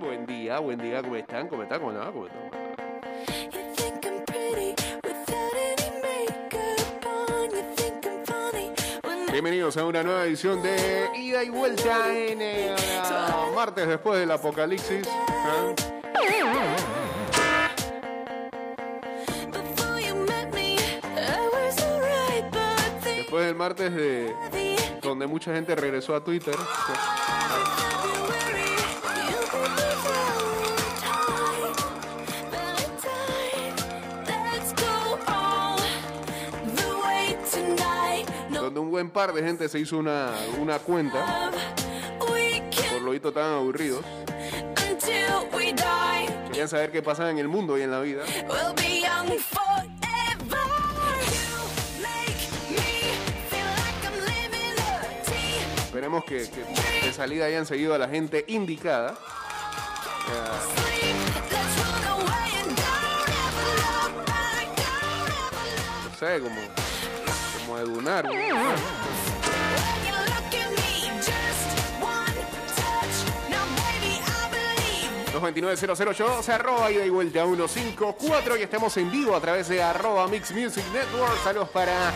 Buen día, buen día, ¿cómo están? ¿Cómo están? ¿Cómo están? Bienvenidos a una nueva edición de Ida y Vuelta en eh, martes después del apocalipsis. the Después del martes de donde mucha gente regresó a Twitter. Buen par de gente se hizo una, una cuenta. Por lo visto estaban aburridos. Querían saber qué pasaba en el mundo y en la vida. Esperemos que, que de salida hayan seguido a la gente indicada. No sé, como, como believe. 229-008, se arroba ida y vuelta 154 y estamos en vivo a través de arroba Mix Music Network. Saludos para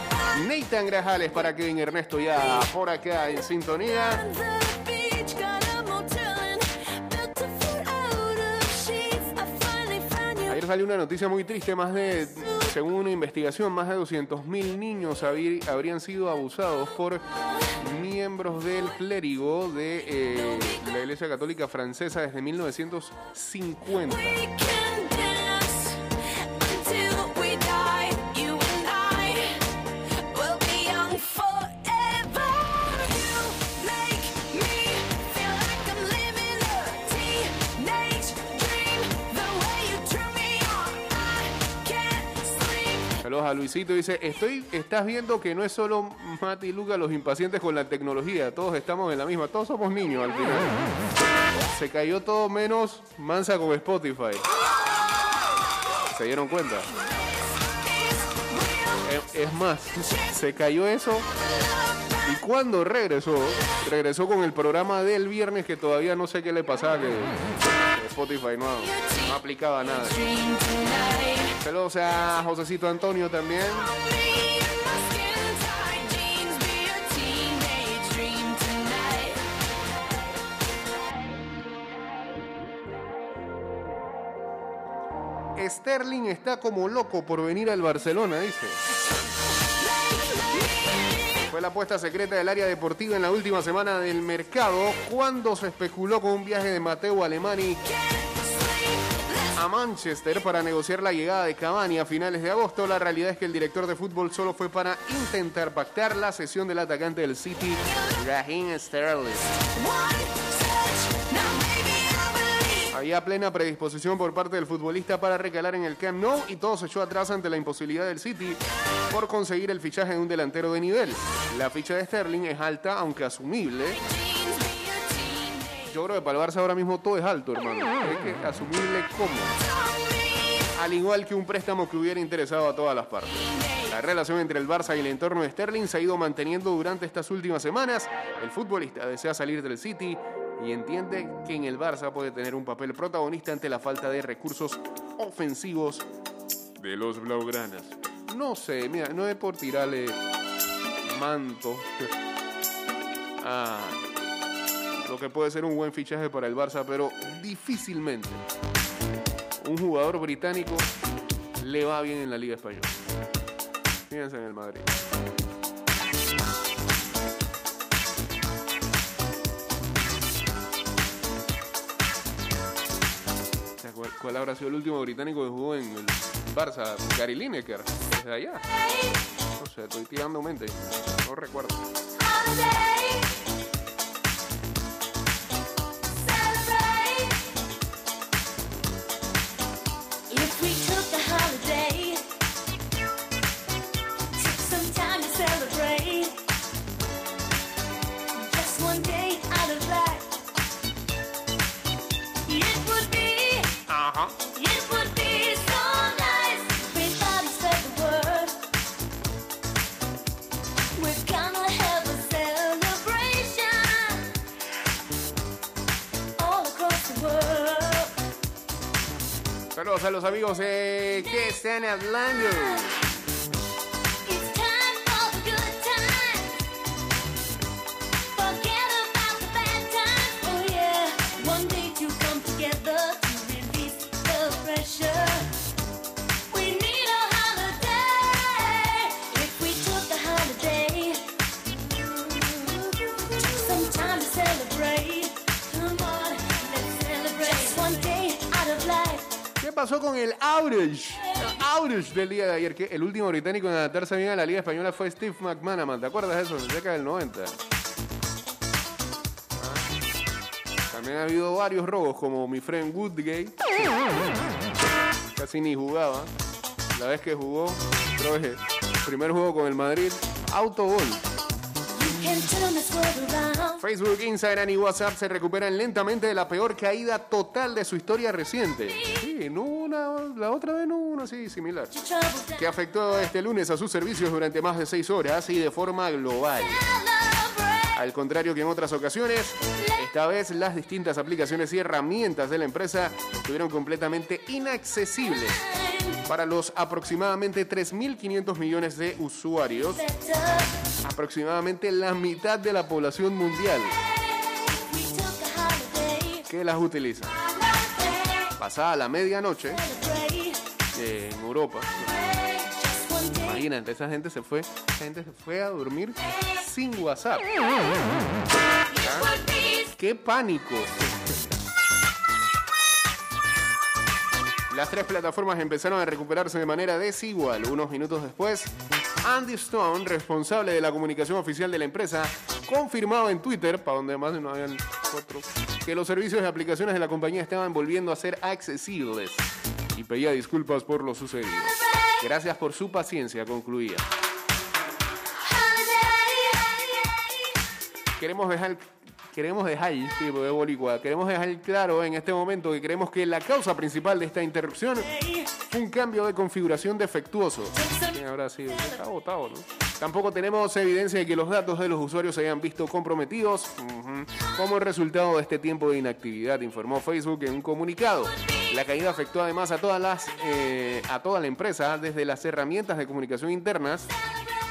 Nathan Grajales, para Kevin Ernesto ya por acá en sintonía. Ayer salió una noticia muy triste, más de, según una investigación, más de 200.000 niños habrían sido abusados por miembros del clérigo de, eh, la Iglesia Católica Francesa desde 1950. Saludos a Luisito, dice, estoy, estás viendo que no es solo Mati y Luca los impacientes con la tecnología, todos estamos en la misma, todos somos niños al final. Se cayó todo menos Mansa con Spotify. ¿Se dieron cuenta? Es, es más, se cayó eso cuando regresó, regresó con el programa del viernes que todavía no sé qué le pasaba, que Spotify no, no aplicaba nada. Saludos a Josecito Antonio también. Sterling está como loco por venir al Barcelona, dice. Fue la apuesta secreta del área deportiva en la última semana del mercado cuando se especuló con un viaje de Mateo Alemani a Manchester para negociar la llegada de Cavani a finales de agosto. La realidad es que el director de fútbol solo fue para intentar pactar la sesión del atacante del City, Raheem Sterling. Había plena predisposición por parte del futbolista para recalar en el Camp Nou y todo se echó atrás ante la imposibilidad del City por conseguir el fichaje de un delantero de nivel. La ficha de Sterling es alta, aunque asumible. Yo creo que para el Barça ahora mismo todo es alto, hermano. Es que asumible como. Al igual que un préstamo que hubiera interesado a todas las partes. La relación entre el Barça y el entorno de Sterling se ha ido manteniendo durante estas últimas semanas. El futbolista desea salir del City y entiende que en el Barça puede tener un papel protagonista ante la falta de recursos ofensivos de los blaugranas. No sé, mira, no es por tirarle manto a lo que puede ser un buen fichaje para el Barça, pero difícilmente un jugador británico le va bien en la Liga Española. Fíjense en el Madrid. ¿Cuál, habrá sido el último británico que jugó en el Barça? Gary Lineker, desde allá. No sé, estoy tirando mente. No recuerdo. Saludos a los amigos eh, que están hablando. Con el outage? El outage del día de ayer, que el último británico en adaptarse bien a la Liga Española fue Steve McManaman. ¿Te acuerdas de eso? En la década del 90. Ah. También ha habido varios robos, como mi friend Woodgate. Casi ni jugaba. La vez que jugó, creo que primer juego con el Madrid, autogol. Facebook, Instagram y WhatsApp se recuperan lentamente de la peor caída total de su historia reciente. Sí, hubo una, la otra vez hubo una así similar. Que afectó este lunes a sus servicios durante más de seis horas y de forma global. Al contrario que en otras ocasiones, esta vez las distintas aplicaciones y herramientas de la empresa estuvieron completamente inaccesibles para los aproximadamente 3.500 millones de usuarios, aproximadamente la mitad de la población mundial que las utiliza. Pasada la medianoche en Europa, imagínate, esa gente se fue, esa gente se fue a dormir sin WhatsApp. ¡Qué pánico! Las tres plataformas empezaron a recuperarse de manera desigual. Unos minutos después, Andy Stone, responsable de la comunicación oficial de la empresa, confirmaba en Twitter, para donde más no habían otro, que los servicios y aplicaciones de la compañía estaban volviendo a ser accesibles y pedía disculpas por lo sucedido. Gracias por su paciencia, concluía. queremos dejar queremos dejar sí, boricua, queremos dejar claro en este momento que creemos que la causa principal de esta interrupción fue un cambio de configuración defectuoso. ¿Quién habrá sido? Está botado, ¿no? Tampoco tenemos evidencia de que los datos de los usuarios se hayan visto comprometidos como resultado de este tiempo de inactividad, informó Facebook en un comunicado. La caída afectó además a todas las eh, a toda la empresa, desde las herramientas de comunicación internas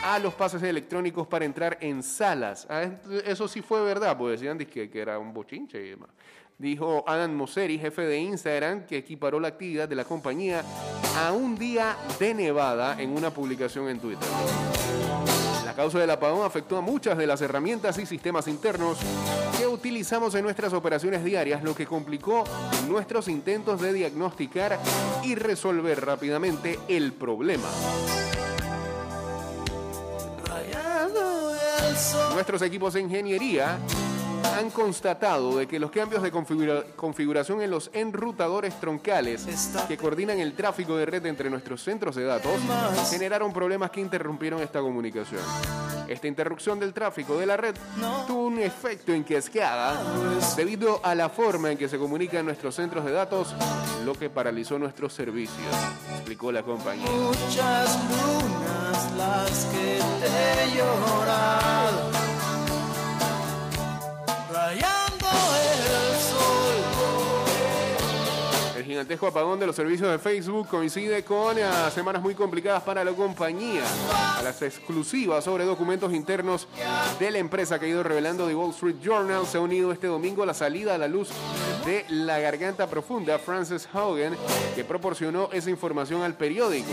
a los pases electrónicos para entrar en salas. Ah, es- Eso sí fue verdad, pues decían dizque que era un bochinche y demás. Dijo Adam Mosseri, jefe de Instagram, que equiparó la actividad de la compañía a un día de nevada en una publicación en Twitter. La causa del apagón afectó a muchas de las herramientas y sistemas internos que utilizamos en nuestras operaciones diarias, lo que complicó nuestros intentos de diagnosticar y resolver rápidamente el problema. Nuestros equipos de ingeniería han constatado de que los cambios de configura- configuración en los enrutadores troncales que coordinan el tráfico de red entre nuestros centros de datos generaron problemas que interrumpieron esta comunicación. Esta interrupción del tráfico de la red tuvo un efecto en cascada debido a la forma en que se comunican nuestros centros de datos, lo que paralizó nuestros servicios, explicó la compañía. Muchas lunas las que te he llorado, rayando el sol. El gigantesco apagón de los servicios de Facebook coincide con eh, semanas muy complicadas para la compañía. A las exclusivas sobre documentos internos de la empresa que ha ido revelando The Wall Street Journal se ha unido este domingo la salida a la luz de la garganta profunda Frances Haugen, que proporcionó esa información al periódico.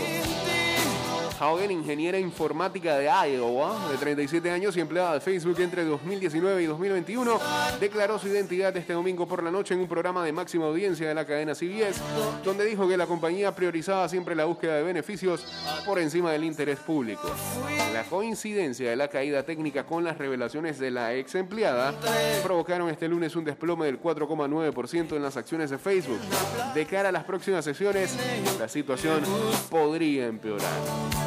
Haugen, ingeniera informática de Iowa, de 37 años y empleada de Facebook entre 2019 y 2021, declaró su identidad este domingo por la noche en un programa de máxima audiencia de la cadena CBS, donde dijo que la compañía priorizaba siempre la búsqueda de beneficios por encima del interés público. La coincidencia de la caída técnica con las revelaciones de la ex empleada provocaron este lunes un desplome del 4,9% en las acciones de Facebook. De cara a las próximas sesiones, la situación podría empeorar.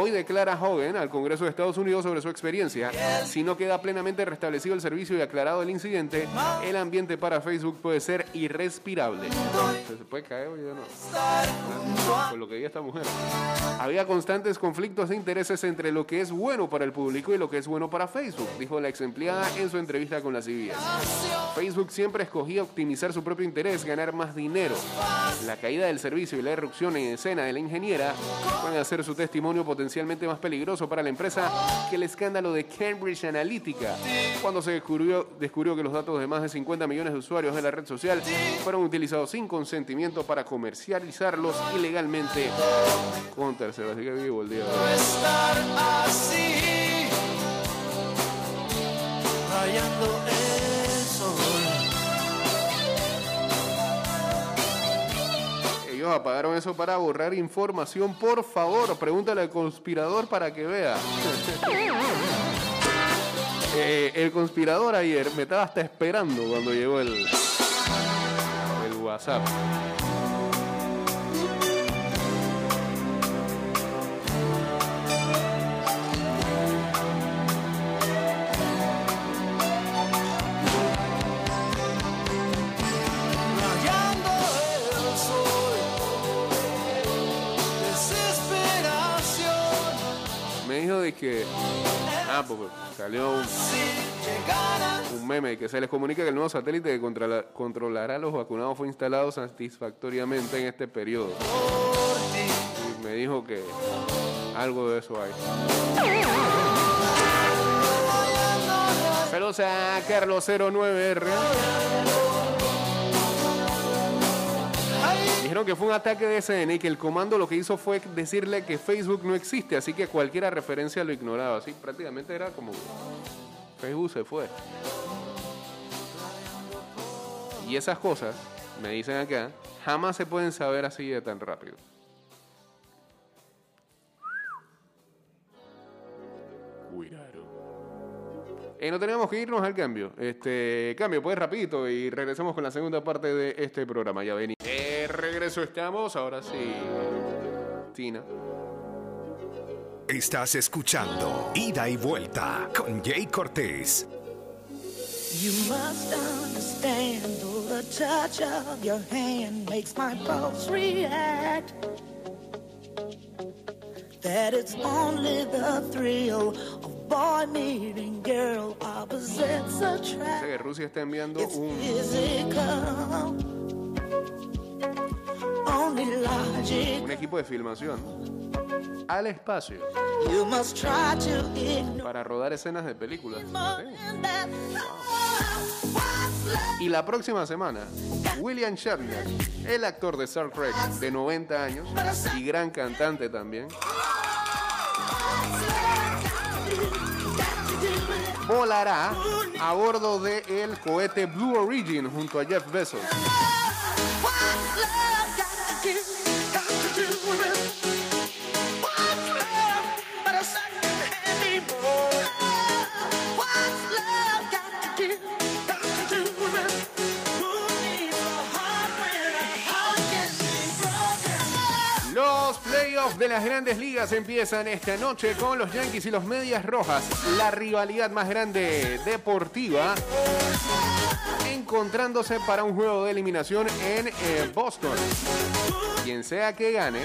Hoy declara Hogan al Congreso de Estados Unidos sobre su experiencia. Si no queda plenamente restablecido el servicio y aclarado el incidente, el ambiente para Facebook puede ser irrespirable. ¿Se puede caer hoy no? A Con lo que diga esta mujer. Había constantes conflictos de intereses entre lo que es bueno para el público y lo que es bueno para Facebook, dijo la ex empleada en su entrevista con la CBS. Facebook siempre escogía optimizar su propio interés, ganar más dinero. La caída del servicio y la irrupción en escena de la ingeniera pueden hacer su testimonio potencialmente más peligroso para la empresa que el escándalo de Cambridge Analytica, cuando se descubrió, descubrió que los datos de más de 50 millones de usuarios de la red social fueron utilizados sin consentimiento para comercializarlos ilegalmente con terceros. Ellos apagaron eso para borrar información. Por favor, pregúntale al conspirador para que vea. Eh, el conspirador ayer me estaba hasta esperando cuando llegó el, el WhatsApp. Me dijo de que. Ah, pues salió un, un meme que se les comunica que el nuevo satélite que controla- controlará a los vacunados fue instalado satisfactoriamente en este periodo. Y me dijo que algo de eso hay. Saludos a Carlos 09R. Dijeron que fue un ataque de SN y que el comando lo que hizo fue decirle que Facebook no existe, así que cualquier referencia lo ignoraba. Así prácticamente era como Facebook se fue. Y esas cosas, me dicen acá, jamás se pueden saber así de tan rápido. Eh, no tenemos que irnos al cambio. Este cambio, pues rapidito y regresamos con la segunda parte de este programa. Ya vení. De regreso estamos, ahora sí. Tina. Estás escuchando Ida y Vuelta con Jay Cortés. You must understand, the touch of your hand makes my pulse react. That it's only the thrill of boy meeting girl opposites Sé attract. que Rusia está enviando un, physical. Only logic. un equipo de filmación al espacio You must try to ignore para rodar escenas de películas. Sí. Y la próxima semana, William Shatner, el actor de Star Trek de 90 años y gran cantante también, volará a bordo del cohete Blue Origin junto a Jeff Bezos. De las grandes ligas empiezan esta noche con los Yankees y los Medias Rojas. La rivalidad más grande deportiva encontrándose para un juego de eliminación en eh, Boston. Quien sea que gane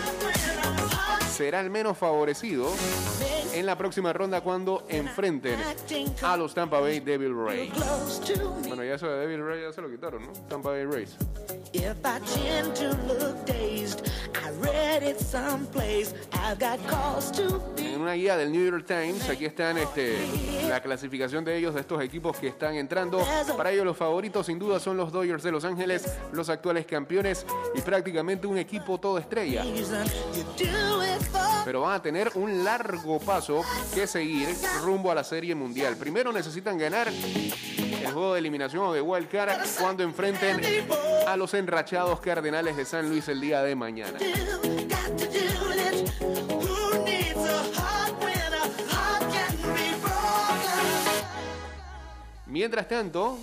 será el menos favorecido en la próxima ronda cuando enfrenten a los Tampa Bay Devil Rays. Bueno, ya eso de Devil Rays ya se lo quitaron, ¿no? Tampa Bay Rays. If I tend to look dazed, I read it someplace. I've got cause to be. En una guía del New York Times, aquí están este, la clasificación de ellos, de estos equipos que están entrando. Para ellos los favoritos sin duda son los Dodgers de Los Ángeles, los actuales campeones y prácticamente un equipo todo estrella. Pero van a tener un largo paso que seguir rumbo a la Serie Mundial. Primero necesitan ganar el juego de eliminación o de Wild Card cuando enfrenten a los enrachados Cardenales de San Luis el día de mañana. Mientras tanto,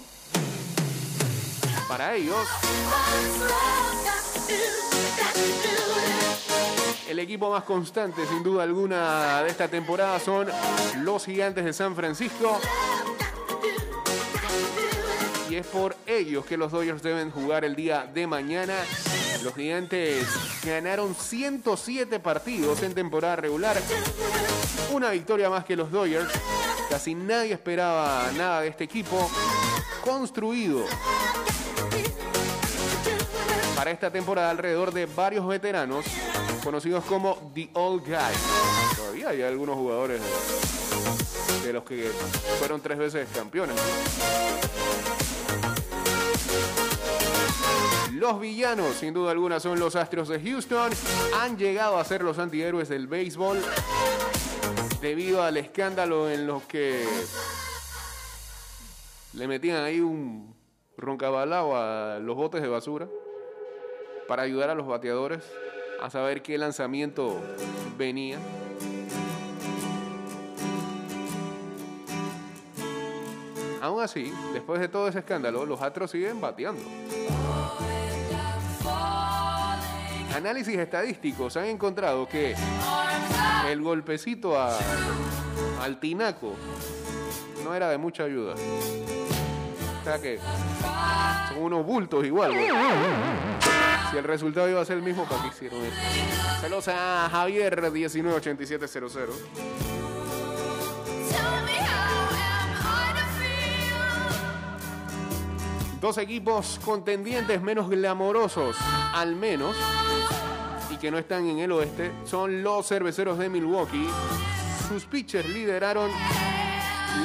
para ellos? El equipo más constante, sin duda alguna, de esta temporada son los Gigantes de San Francisco. Y es por ellos que los Dodgers deben jugar el día de mañana. Los Gigantes ganaron 107 partidos en temporada regular. Una victoria más que los Dodgers. Casi nadie esperaba nada de este equipo. Construido para esta temporada alrededor de varios veteranos conocidos como The Old Guys. Todavía hay algunos jugadores de, los que fueron tres veces campeones. Los villanos, sin duda alguna, son los Astros de Houston. Han llegado a ser los antihéroes del béisbol debido al escándalo en los que le metían ahí un roncabalao a los botes de basura para ayudar a los bateadores a saber qué lanzamiento venía. Aún así, después de todo ese escándalo, los Astros siguen bateando análisis estadísticos han encontrado que el golpecito a, al tinaco no era de mucha ayuda. O sea que son unos bultos igual. Güey. Si el resultado iba a ser el mismo, ¿para qué hicieron eso? Saludos a Javier198700. Dos equipos contendientes menos glamorosos, al menos, y que no están en el oeste, son los cerveceros de Milwaukee. Sus pitchers lideraron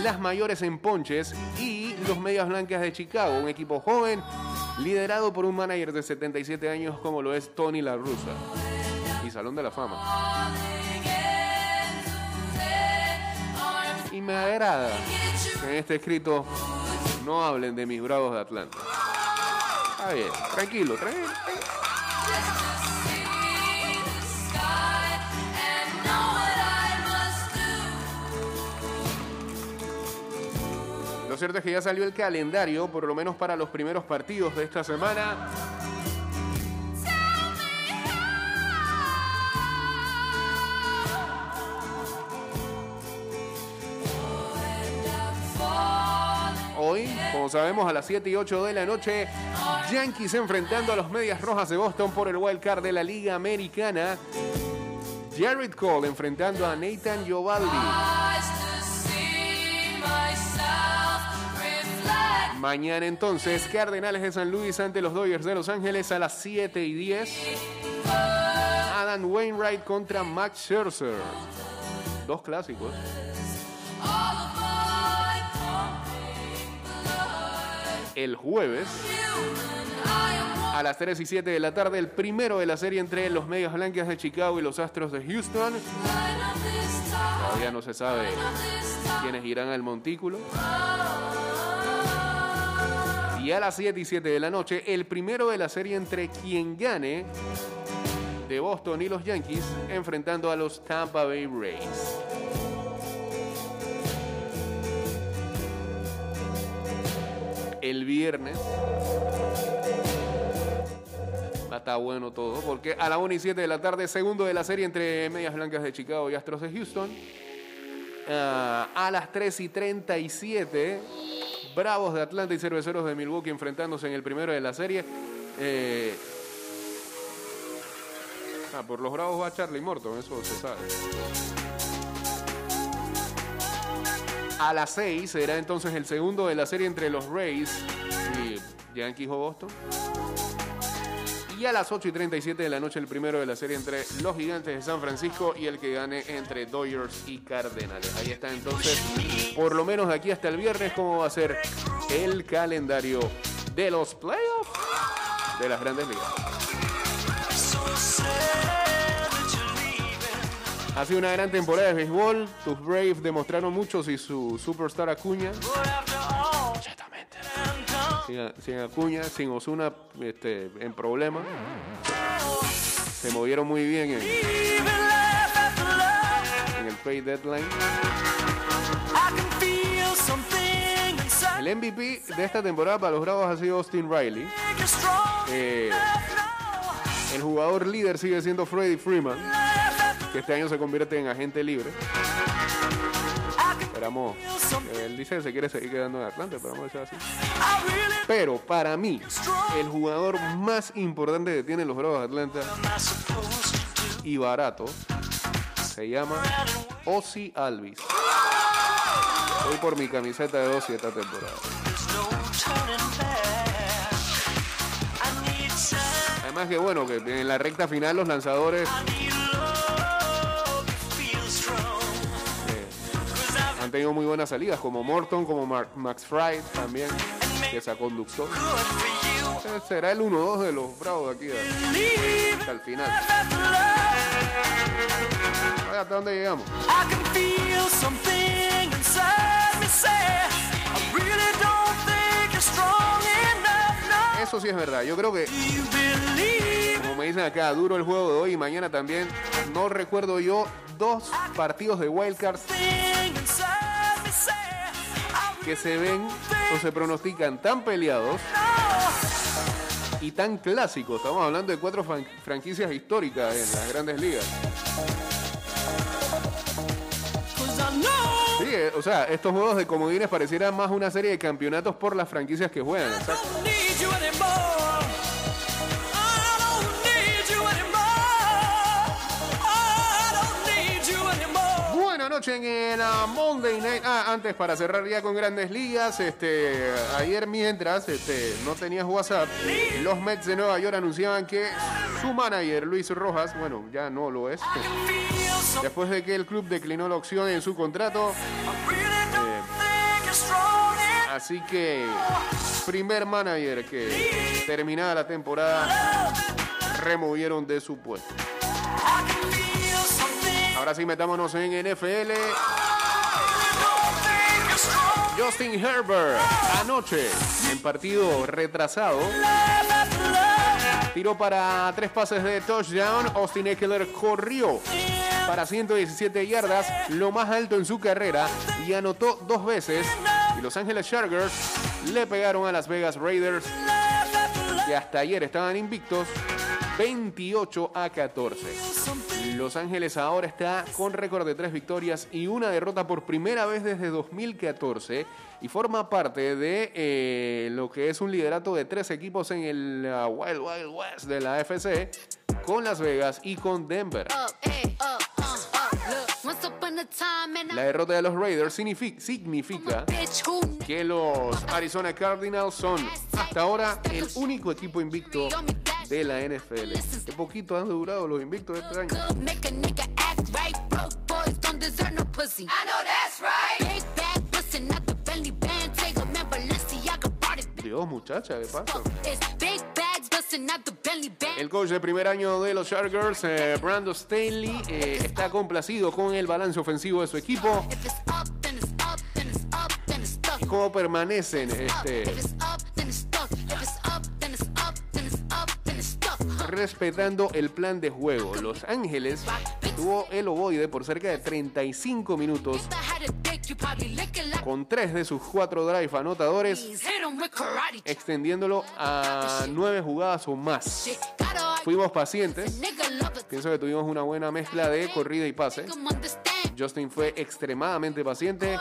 las mayores en ponches y los medias blancas de Chicago, un equipo joven liderado por un manager de 77 años como lo es Tony La Russa y Salón de la Fama. Y me agrada en este escrito no hablen de mis bravos de Atlanta. Está bien, tranquilo, tranquilo. Lo cierto es que ya salió el calendario, por lo menos para los primeros partidos de esta semana. Como sabemos, a las 7 y 8 de la noche, Yankees enfrentando a los Medias Rojas de Boston por el wild card de la Liga Americana. Jared Cole enfrentando a Nathan Giovaldi. Mañana entonces, Cardenales de San Luis ante los Dodgers de Los Ángeles a las 7 y 10. Adam Wainwright contra Max Scherzer. Dos clásicos. El jueves, a las 3 y 7 de la tarde, el primero de la serie entre los Medias Blancas de Chicago y los Astros de Houston. Todavía no se sabe quiénes irán al montículo. Y a las 7 y 7 de la noche, el primero de la serie entre quien gane de Boston y los Yankees, enfrentando a los Tampa Bay Rays. El viernes va a estar bueno todo, porque a las 1 y 7 de la tarde, segundo de la serie entre Medias Blancas de Chicago y Astros de Houston. Ah, a las 3 y 37, Bravos de Atlanta y Cerveceros de Milwaukee enfrentándose en el primero de la serie. Eh, ah, por los Bravos va Charlie Morton, eso se sabe. A las 6 será entonces el segundo de la serie entre los Rays y Yankees o Boston. Y a las 8 y 37 de la noche el primero de la serie entre los Gigantes de San Francisco y el que gane entre Dodgers y Cardenales. Ahí está entonces, por lo menos de aquí hasta el viernes, cómo va a ser el calendario de los playoffs de las grandes ligas. Ha sido una gran temporada de béisbol. Tus Braves demostraron mucho y su superstar Acuña. Exactamente. Sin, sin Acuña, sin Osuna este, en problemas. Se movieron muy bien en, en el pay deadline. El MVP de esta temporada para los Bravos ha sido Austin Riley. Eh, el jugador líder sigue siendo Freddie Freeman. Este año se convierte en agente libre. Esperamos. eh, Él dice que se quiere seguir quedando en Atlanta, esperamos que sea así. Pero para mí, el jugador más importante que tienen los Bravos de Atlanta y barato se llama Ozzy Alvis. Voy por mi camiseta de Ozzy esta temporada. Además que bueno, que en la recta final los lanzadores tenido muy buenas salidas, como Morton, como Max Fry también, que se conductor. Eh, Será el 1-2 de los Bravos de aquí hasta el final. ¿Hasta dónde llegamos? Eso sí es verdad. Yo creo que, como me dicen acá, duro el juego de hoy y mañana también. No recuerdo yo dos partidos de Wildcards que se ven o se pronostican tan peleados y tan clásicos. Estamos hablando de cuatro fran- franquicias históricas en las grandes ligas. Sí, eh, o sea, estos juegos de comodines parecieran más una serie de campeonatos por las franquicias que juegan. En el ah, Monday Night. Ah, antes para cerrar ya con grandes ligas, este, ayer mientras este, no tenías WhatsApp, los Mets de Nueva York anunciaban que su manager Luis Rojas, bueno, ya no lo es, después de que el club declinó la opción en su contrato, enough. así que primer manager que terminada la temporada removieron de su puesto. Ahora sí metámonos en NFL. Justin Herbert anoche en partido retrasado tiró para tres pases de touchdown. Austin Eckler corrió para 117 yardas, lo más alto en su carrera y anotó dos veces. Y Los Ángeles Chargers le pegaron a Las Vegas Raiders que hasta ayer estaban invictos 28 a 14. Los Ángeles ahora está con récord de tres victorias y una derrota por primera vez desde 2014 y forma parte de eh, lo que es un liderato de tres equipos en el uh, Wild Wild West de la FC con Las Vegas y con Denver. up, eh, time and La derrota de los Raiders signifi- significa que los Arizona Cardinals son hasta ahora el único equipo invicto de la NFL. Qué poquito han durado los invictos este año. Dios, muchacha, ¿qué pasa? El coach de primer año de los Chargers, eh, Brandon Staley, eh, está complacido con el balance ofensivo de su equipo. If it's up, respetando el plan de juego. Los Ángeles tuvo el ovoide por cerca de 35 minutos con tres de sus cuatro drive anotadores, extendiéndolo a nueve jugadas o más. Fuimos pacientes. Pienso que tuvimos una buena mezcla de corrida y pase. Justin fue extremadamente paciente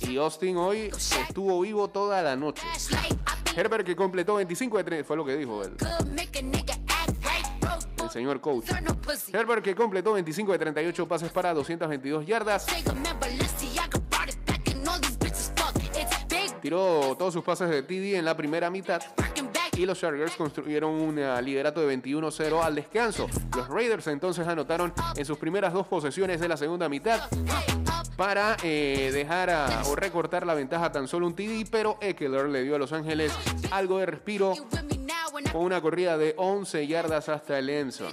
y Austin hoy estuvo vivo toda la noche. Herbert que completó 25 de 30, fue lo que dijo él, el señor coach. Herbert que completó 25 de 38 pases para 222 yardas. Tiró todos sus pases de TD en la primera mitad y los Chargers construyeron un eh, liderato de 21-0 al descanso. Los Raiders entonces anotaron en sus primeras dos posesiones de la segunda mitad. Para eh, dejar o recortar la ventaja tan solo un TD, pero Eckler le dio a Los Ángeles algo de respiro con una corrida de 11 yardas hasta el Enzo.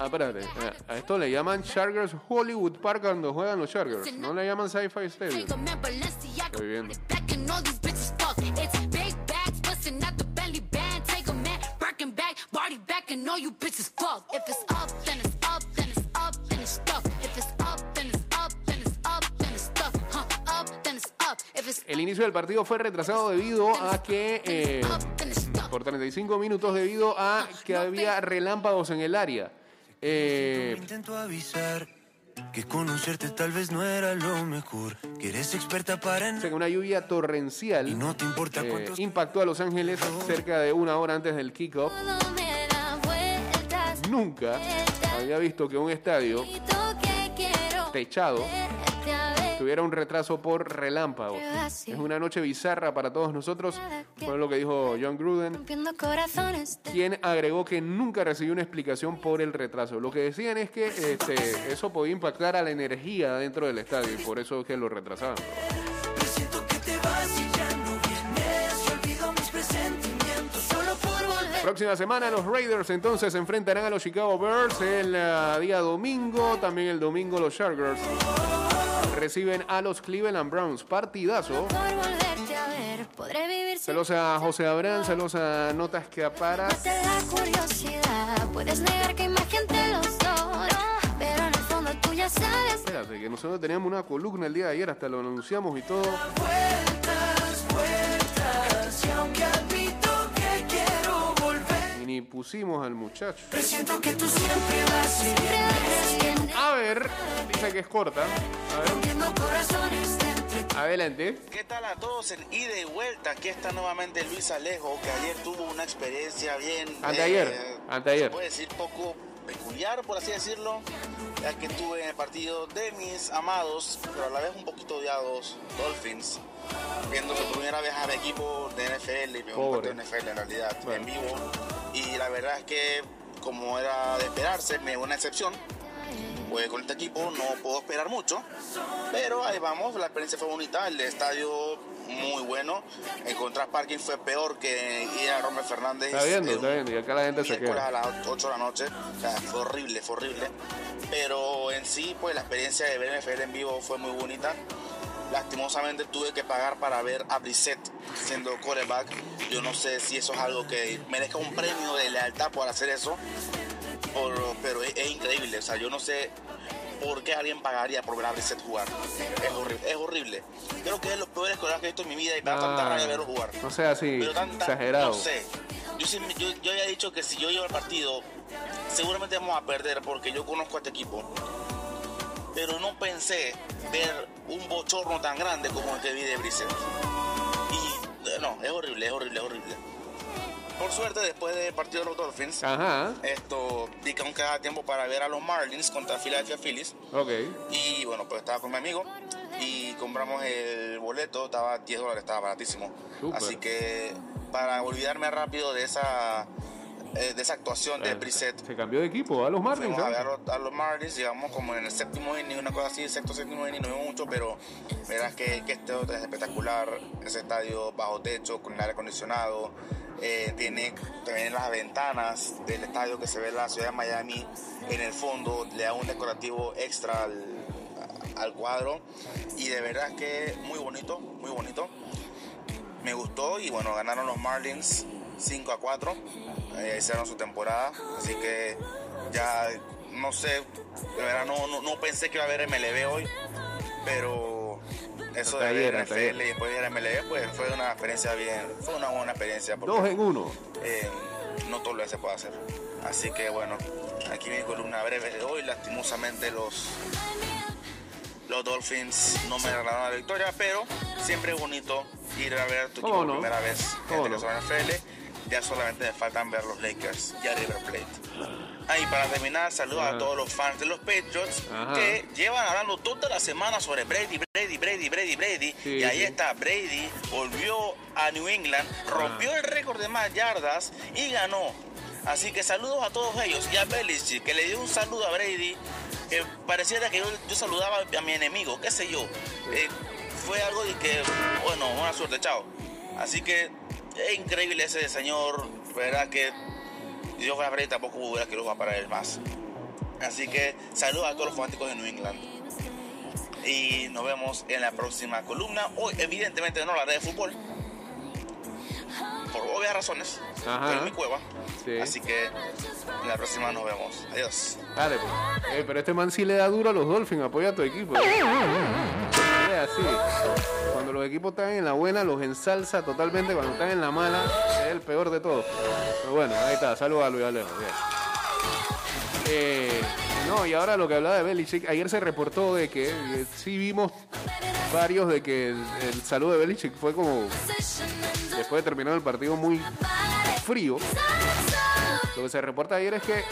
Ah, espérate. A esto le llaman Chargers Hollywood Park cuando juegan los Chargers. No le llaman Sci-Fi Stadium. Estoy viendo. El inicio del partido fue retrasado debido a que eh, por 35 minutos debido a que había relámpagos en el área. Eh, Intento avisar que conocerte tal vez no era lo mejor. Que eres experta para o sea, que una lluvia torrencial y no te importa eh, cuántos impactó a Los Ángeles cerca de una hora antes del kickoff. Nunca había visto que un estadio techado. Tuviera un retraso por relámpagos. Es una noche bizarra para todos nosotros, fue lo que dijo John Gruden, quien agregó que nunca recibió una explicación por el retraso. Lo que decían es que este, eso podía impactar a la energía dentro del estadio y por eso es que lo retrasaban. Próxima semana los Raiders entonces se enfrentarán a los Chicago Bears el ah, día domingo, también el domingo los Chargers reciben a los Cleveland Browns. Partidazo. Saludos a José Abrán, saludos a Notas que aparas. Espérate, que nosotros teníamos una columna el día de ayer, hasta lo anunciamos y todo. Ni pusimos al muchacho. presiento que tú siempre vas A ver, dice que es corta. A ver, adelante. ¿Qué tal a todos en ida y vuelta? Aquí está nuevamente Luis Alejo, que ayer tuvo una experiencia bien... Anteayer, eh, anteayer. Puede decir poco peculiar, por así decirlo, ya que estuve en el partido de mis amados, pero a la vez un poquito odiados, Dolphins, viendo por primera vez a mi equipo de NFL, y partido de NFL en realidad, Bueno. en vivo, y la verdad es que, como era de esperarse, me una excepción, pues con este equipo no puedo esperar mucho, pero ahí vamos, la experiencia fue bonita, el estadio muy bueno, encontrar parking fue peor que ir a Romer Fernández. Está viendo, está viendo, y acá la gente se miércoles a queda. las 8 de la noche, o sea, fue horrible, fue horrible, pero en sí, pues la experiencia de ver NFL en vivo fue muy bonita. Lastimosamente tuve que pagar para ver a Brissett siendo quarterback. Yo no sé si eso es algo que merezca un premio de lealtad por hacer eso, por- pero es, es increíble. O sea, yo no sé por qué alguien pagaría por ver a Brissett jugar. Es horrible, es horrible. Creo que es de los peores corebacks que he visto en mi vida y me da tanta rabia verlo jugar. No sea así, Pero tanta- exagerado. No sé. Yo, yo había dicho que si yo llevo el partido, seguramente vamos a perder porque yo conozco a este equipo. Pero no pensé ver un bochorno tan grande como el que vi de Brissett. Y eh, no, es horrible, es horrible, es horrible. Por suerte, después del partido de los Dolphins, Ajá, esto di que aún quedaba tiempo para ver a los Marlins contra Philadelphia Phillies. ok. Y bueno, pues estaba con mi amigo y compramos el boleto, estaba 10 dólares, estaba baratísimo. Súper. Así que para olvidarme rápido de esa, eh, de esa actuación de Brissett, Se cambió de equipo a los Marlins. fuimos a ver a los- Marlins, llegamos como en el séptimo inning, una cosa así, sexto, séptimo inning, no vimos mucho, pero verás que, que este es espectacular, ese estadio bajo techo, con el aire acondicionado, eh, tiene también las ventanas del estadio que se ve la ciudad de Miami en el fondo, le da un decorativo extra al, al cuadro, y de verdad que muy bonito, muy bonito. Me gustó y bueno, ganaron los Marlins 5 a 4. Eh, hicieron su temporada. Así que ya no sé, de verdad no, no, no pensé que iba a haber MLB hoy. Pero eso de ver NFL y después ver MLB, pues fue una experiencia bien, fue una buena experiencia. Dos en uno. eh, no todo lo que se puede hacer. Así que bueno, aquí mi columna breve de hoy. Lastimosamente los, los Dolphins no me regalaron la victoria, pero siempre es bonito ir a ver a tu ¿Cómo equipo no? primera vez ¿Cómo en no? la NFL. Ya solamente me faltan ver los Lakers y a River Plate. Ah, y para terminar, saludos Ajá. a todos los fans de los Patriots Ajá. que llevan hablando toda la semana sobre Brady, Brady, Brady, Brady, Brady. Sí, y ahí sí. está Brady, volvió a New England, rompió el récord de más yardas y ganó. Así que saludos a todos ellos y a Belichick, que le dio un saludo a Brady, que pareciera que yo, yo saludaba a mi enemigo, qué sé yo. Eh, fue algo de que, bueno, buena suerte, chao. Así que es increíble ese señor, verdad que si yo fuera Brady tampoco hubiera querido jugar para él más. Así que saludos a todos los fanáticos de New England. Y nos vemos en la próxima columna. Hoy, evidentemente, no hablaré de fútbol. Por obvias razones. Ajá. En mi cueva. Sí. Así que en la próxima nos vemos. Adiós. Dale, pues. Pero este man sí le da duro a los Dolphins, apoya a tu equipo. es así. Cuando los equipos están en la buena, los ensalza totalmente. Cuando están en la mala, es el peor de todos. Pero bueno, ahí está. Saludos a Luis Alejo. Eh, no, y ahora lo que hablaba de Belichick, ayer se reportó de que eh, sí vimos varios de que el, el saludo de Belichick fue como después de terminar el partido muy frío. Lo que se reporta ayer es que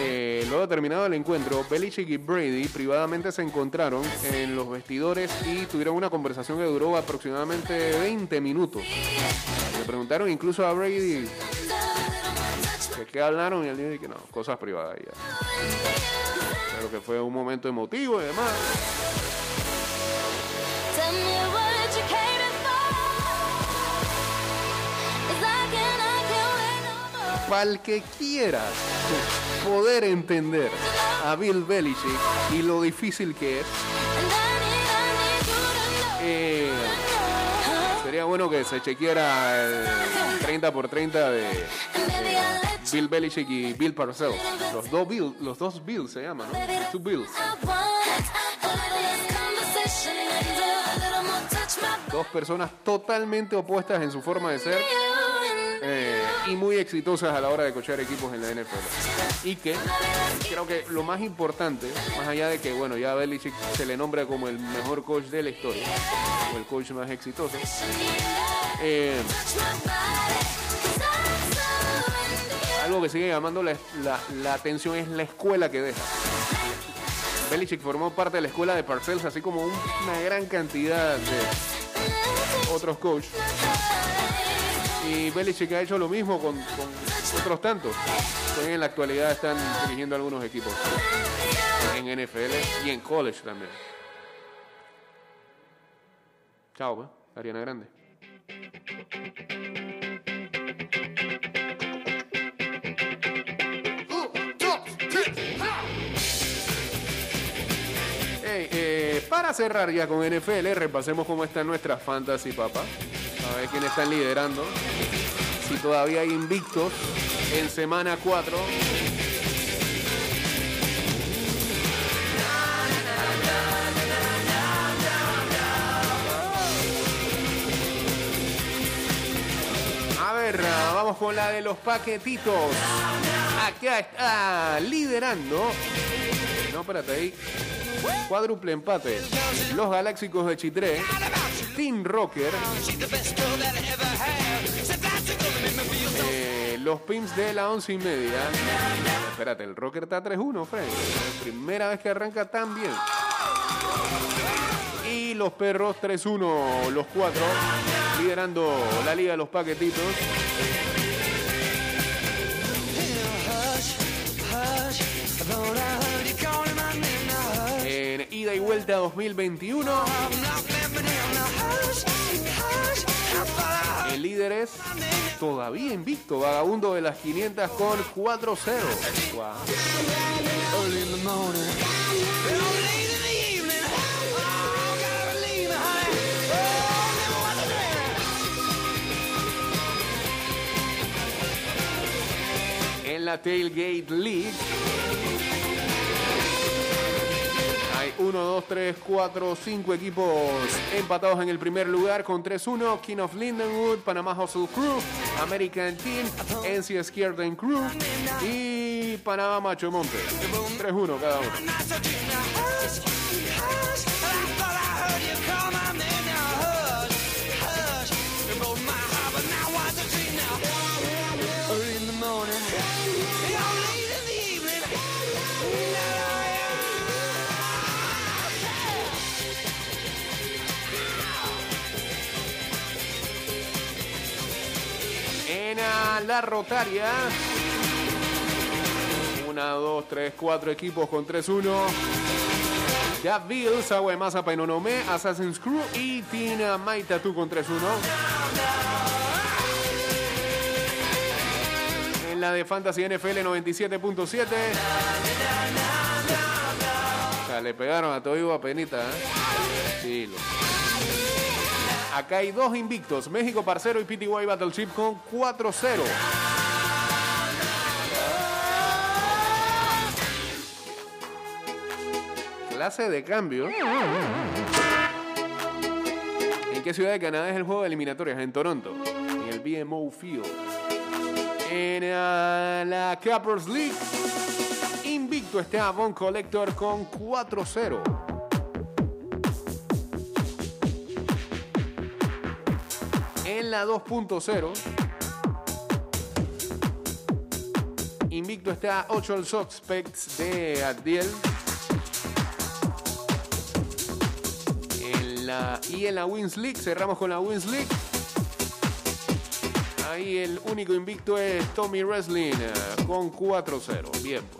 eh, luego terminado el encuentro, Belichick y Brady privadamente se encontraron en los vestidores y tuvieron una conversación que duró aproximadamente 20 minutos. Le preguntaron incluso a Brady que qué hablaron y él dijo que no, cosas privadas ya. Pero que fue un momento emotivo y demás. Para que quiera poder entender a Bill Belichick y lo difícil que es, eh, sería bueno que se chequeara el 30 por 30 de Bill Belichick y Bill Parcells. Los dos Bill, los dos Bills se llaman, ¿no? Two Bills. Dos personas totalmente opuestas en su forma de ser eh, y muy exitosas a la hora de cochar equipos en la NFL. Y que creo que lo más importante, más allá de que, bueno, ya a Belichick se le nombra como el mejor coach de la historia, o el coach más exitoso, eh, algo que sigue llamando la, la- atención es la escuela que deja. Belichick formó parte de la escuela de Parcells, así como un- una gran cantidad de otros coaches. Y Belichick ha hecho lo mismo con, otros tantos. que en la actualidad están dirigiendo algunos equipos en NFL y en college también. Chao, pues, Ariana Grande. Eh, para cerrar ya con NFL, repasemos cómo están nuestras fantasy, papá. A ver quiénes están liderando. Si todavía hay invictos en semana 4. A ver, vamos con la de los paquetitos. Acá está liderando. No, espérate ahí. Cuádruple empate. Los Galáxicos de Chitré. Team Rocker. Eh, los Pimps de la once y media. Espérate, el Rocker está 3-1, Fred. Primera vez que arranca tan bien. Y los Perros 3-1, los cuatro. Liderando la Liga de los Paquetitos. Ida y vuelta 2021. El líder es todavía invicto, vagabundo de las 500 con 4-0. Guau. En la Tailgate League 1, 2, 3, 4, 5 equipos empatados en el primer lugar con 3-1. King of Lindenwood, Panama Hustle Crew, American Team, NC Skierden Crew y Panamá Macho Monte. 3-1 cada uno. La rotaria. 1, 2, 3, 4 equipos con 3-1. Ya Bills, Agua de Masa Painonome, Assassin's Crew y Tina Maitatu con 3-1. En la de Fantasy NFL 97.7. O sea, le pegaron a todo a penita. ¿eh? Sí, lo- Acá hay dos invictos, México Parcero y PTY Battleship con 4-0. Clase de cambio. ¿En qué ciudad de Canadá es el juego de eliminatorias? En Toronto, en el BMO Field. En ah, la Capers League, invicto está Von Collector con 4-0. En la 2.0, invicto está 8 Suspects de Adiel. En la, y en la Wins League, cerramos con la Wins League. Ahí el único invicto es Tommy Wrestling eh, con 4-0. Bien, pues.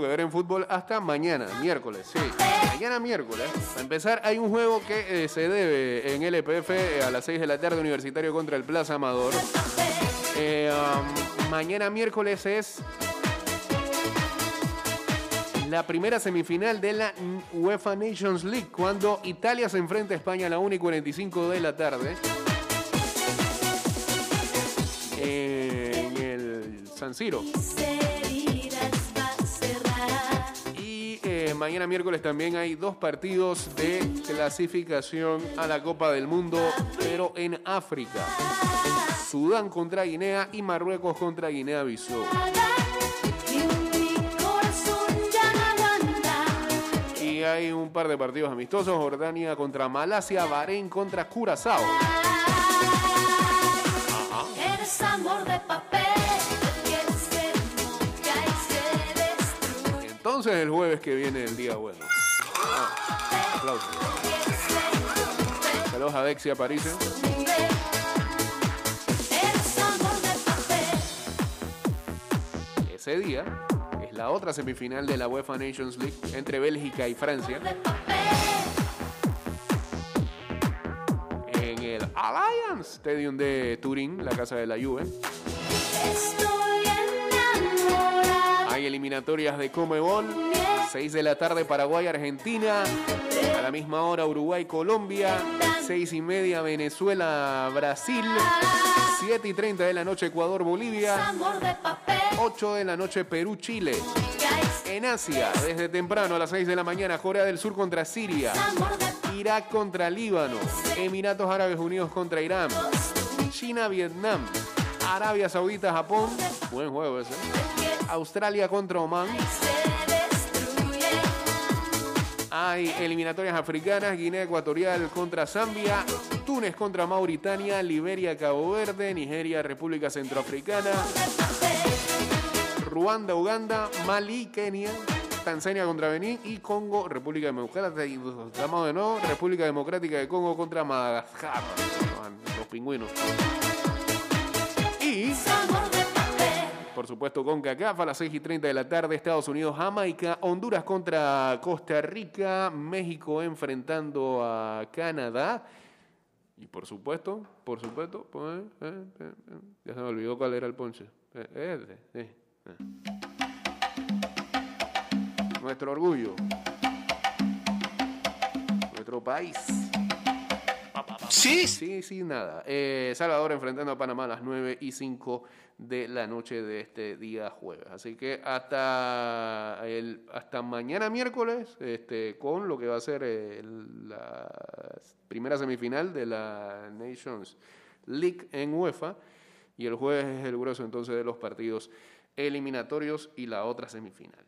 Que ver en fútbol hasta mañana, miércoles, sí. Mañana miércoles. Para empezar, hay un juego que eh, se debe en LPF eh, a las 6 de la tarde, Universitario contra el Plaza Amador. Eh, mañana miércoles es la primera semifinal de la UEFA Nations League, cuando Italia se enfrenta a España a la 1 y 45 de la tarde. En el San Siro. Mañana miércoles también hay dos partidos de clasificación a la Copa del Mundo, pero en África. Sudán contra Guinea y Marruecos contra Guinea-Bissau. Y hay un par de partidos amistosos, Jordania contra Malasia, Bahrein contra Curazao. Eres amor de papel Entonces el jueves que viene el día bueno. Ah, aplausos. Saludos a Dexia París. Papel. Ese día es la otra semifinal de la UEFA Nations League entre Bélgica y Francia. en el Allianz Stadium de Turín, la casa de la Juve. Eliminatorias de Comebol, 6 de la tarde Paraguay, Argentina, a la misma hora Uruguay, Colombia, 6 y media Venezuela, Brasil, 7 y 30 de la noche Ecuador, Bolivia, Amor de papel. 8 de la noche Perú, Chile. En Asia, desde temprano a las 6 de la mañana, Corea del Sur contra Siria. Irak contra Líbano, Emiratos Árabes Unidos contra Irán, China, Vietnam, Arabia Saudita, Japón, buen juego ese, Australia contra Oman, hay eliminatorias africanas, Guinea Ecuatorial contra Zambia, Túnez contra Mauritania, Liberia, Cabo Verde, Nigeria, República Centroafricana, Ruanda, Uganda, Malí, Kenia, Tanzania contra Benín y Congo, República Democrática, estamos de nuevo, República Democrática de Congo contra Madagascar, los pingüinos. Y. por supuesto, con CACAF a las 6 y 30 de la tarde, Estados Unidos, Jamaica, Honduras contra Costa Rica, México enfrentando a Canadá. Y por supuesto, por supuesto, pues, eh, eh, eh, ya se me olvidó cuál era el ponche. Eh. Nuestro orgullo. Nuestro país. Sí, Sí, sí, nada. Eh, Salvador enfrentando a Panamá a las 9 y 5 de la noche de este día jueves. Así que hasta, el, hasta mañana miércoles, este, con lo que va a ser eh, la primera semifinal de la Nations League en UEFA. Y el jueves es el grueso entonces de los partidos eliminatorios y la otra semifinal.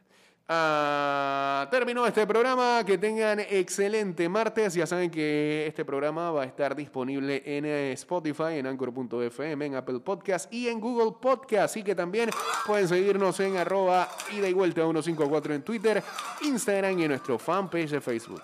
Ah, terminó este programa. Que tengan excelente martes. Ya saben que este programa va a estar disponible en eh, Spotify, en Anchor.fm, en Apple Podcast y en Google Podcast. Así que también pueden seguirnos en arroba ida y vuelta 154 en Twitter, Instagram y en nuestro fanpage de Facebook.